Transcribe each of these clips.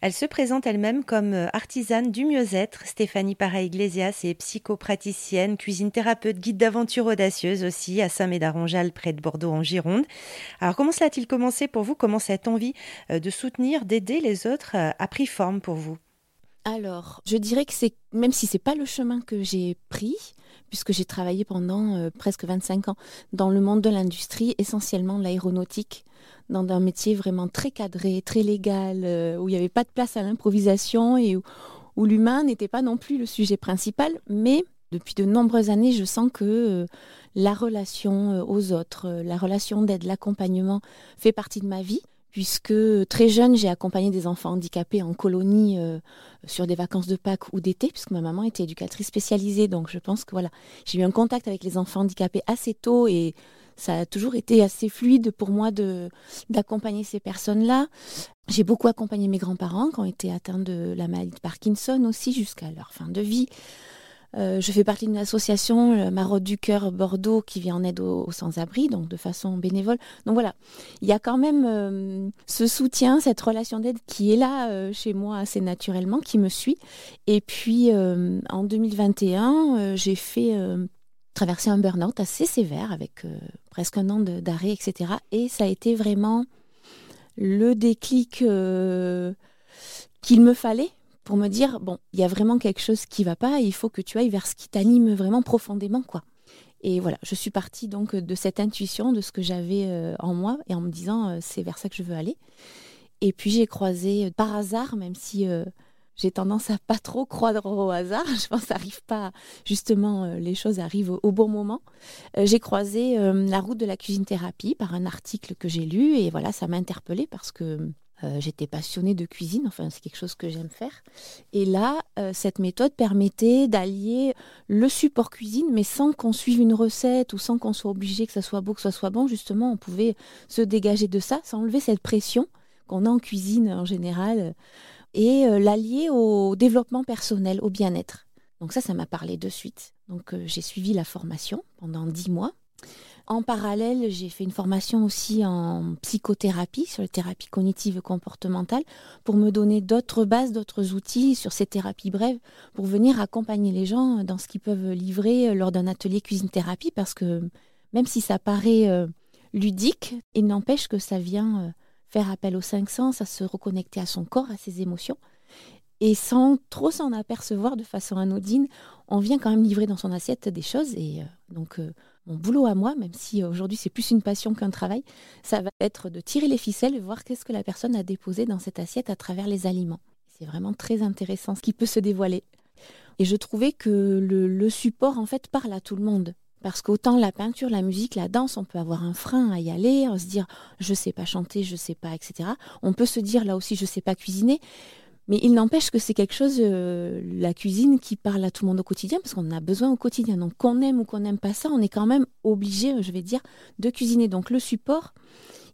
Elle se présente elle-même comme euh, artisane du mieux-être. Stéphanie Para-Iglesias est psychopraticienne, cuisine thérapeute, guide d'aventure audacieuse aussi à Saint-Médard-en-Jalles près de Bordeaux en Gironde. Alors comment cela a-t-il commencé pour vous? Comment cette envie euh, de soutenir, d'aider les autres euh, a pris forme pour vous? Alors, je dirais que c'est, même si c'est pas le chemin que j'ai pris, puisque j'ai travaillé pendant presque 25 ans dans le monde de l'industrie, essentiellement l'aéronautique, dans un métier vraiment très cadré, très légal, euh, où il n'y avait pas de place à l'improvisation et où, l'humain n'était pas non plus le sujet principal. Mais depuis de nombreuses années, je sens que euh, la relation euh, aux autres, la relation d'aide, l'accompagnement fait partie de ma vie puisque très jeune, j'ai accompagné des enfants handicapés en colonie sur des vacances de Pâques ou d'été, puisque ma maman était éducatrice spécialisée. Donc je pense que voilà, j'ai eu un contact avec les enfants handicapés assez tôt et ça a toujours été assez fluide pour moi d'accompagner ces personnes-là. J'ai beaucoup accompagné mes grands-parents qui ont été atteints de la maladie de Parkinson aussi jusqu'à leur fin de vie. Euh, je fais partie d'une association, le Marotte du Cœur Bordeaux, qui vient en aide aux, sans-abri, donc de façon bénévole. Donc voilà, il y a quand même euh, ce soutien, cette relation d'aide qui est là euh, chez moi assez naturellement, qui me suit. Et puis en 2021, j'ai fait traversé un burn-out assez sévère avec euh, presque un an d'arrêt, etc. Et ça a été vraiment le déclic euh, qu'il me fallait pour me dire bon, il y a vraiment quelque chose qui va pas, il faut que tu ailles vers ce qui t'anime vraiment profondément, quoi. Et voilà, je suis partie donc de cette intuition, de ce que j'avais euh, en moi, et en me disant c'est vers ça que je veux aller. Et puis j'ai croisé par hasard, même si j'ai tendance à pas trop croire au hasard. Je pense que ça arrive pas, justement, euh, les choses arrivent au, bon moment. Euh, j'ai croisé euh, la route de la cuisine thérapie par un article que j'ai lu et voilà, ça m'a interpellée parce que j'étais passionnée de cuisine, enfin c'est quelque chose que j'aime faire. Et là, cette méthode permettait d'allier le support cuisine, mais sans qu'on suive une recette ou sans qu'on soit obligé que ça soit beau, que ça soit bon. Justement, on pouvait se dégager de ça, sans enlever cette pression qu'on a en cuisine en général et euh, l'allier au développement personnel, au bien-être. Donc ça, ça m'a parlé de suite. Donc euh, j'ai suivi la formation pendant dix mois. En parallèle, j'ai fait une formation aussi en psychothérapie, sur les thérapies cognitives et comportementales, pour me donner d'autres bases, d'autres outils sur ces thérapies brèves, pour venir accompagner les gens dans ce qu'ils peuvent livrer lors d'un atelier cuisine-thérapie, parce que même si ça paraît euh, ludique, il n'empêche que ça vient faire appel aux cinq sens, à se reconnecter à son corps, à ses émotions. Et sans trop s'en apercevoir de façon anodine, on vient quand même livrer dans son assiette des choses. Et euh, donc, euh, mon boulot à moi, même si aujourd'hui c'est plus une passion qu'un travail, ça va être de tirer les ficelles et voir qu'est-ce que la personne a déposé dans cette assiette à travers les aliments. C'est vraiment très intéressant ce qui peut se dévoiler. Et je trouvais que le, le support, en fait, parle à tout le monde. Parce qu'autant la peinture, la musique, la danse, on peut avoir un frein à y aller, se dire je sais pas chanter, je sais pas, etc. On peut se dire là aussi je sais pas cuisiner, mais il n'empêche que c'est quelque chose, euh, la cuisine, qui parle à tout le monde au quotidien, parce qu'on a besoin au quotidien. Donc qu'on aime ou qu'on n'aime pas ça, on est quand même obligé, je vais dire, de cuisiner. Donc le support,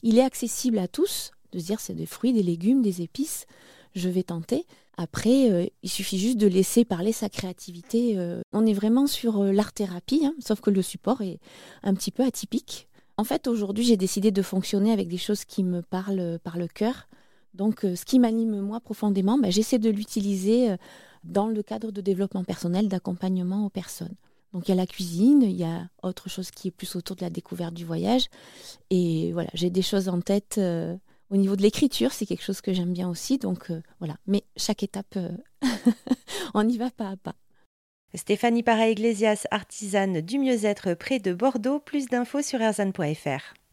il est accessible à tous, de se dire c'est des fruits, des légumes, des épices, je vais tenter. Après, euh, il suffit juste de laisser parler sa créativité. Euh. on est vraiment sur l'art-thérapie, hein, sauf que le support est un petit peu atypique. En fait, aujourd'hui, j'ai décidé de fonctionner avec des choses qui me parlent par le cœur. Donc, ce qui m'anime moi profondément, bah, j'essaie de l'utiliser dans le cadre de développement personnel, d'accompagnement aux personnes. Donc il y a la cuisine, il y a autre chose qui est plus autour de la découverte du voyage. Et voilà, j'ai des choses en tête au niveau de l'écriture, c'est quelque chose que j'aime bien aussi. Donc euh, voilà. Mais chaque étape, euh, on y va pas à pas. Stéphanie Para-Iglesias, artisane du mieux-être près de Bordeaux. Plus d'infos sur erzan.fr.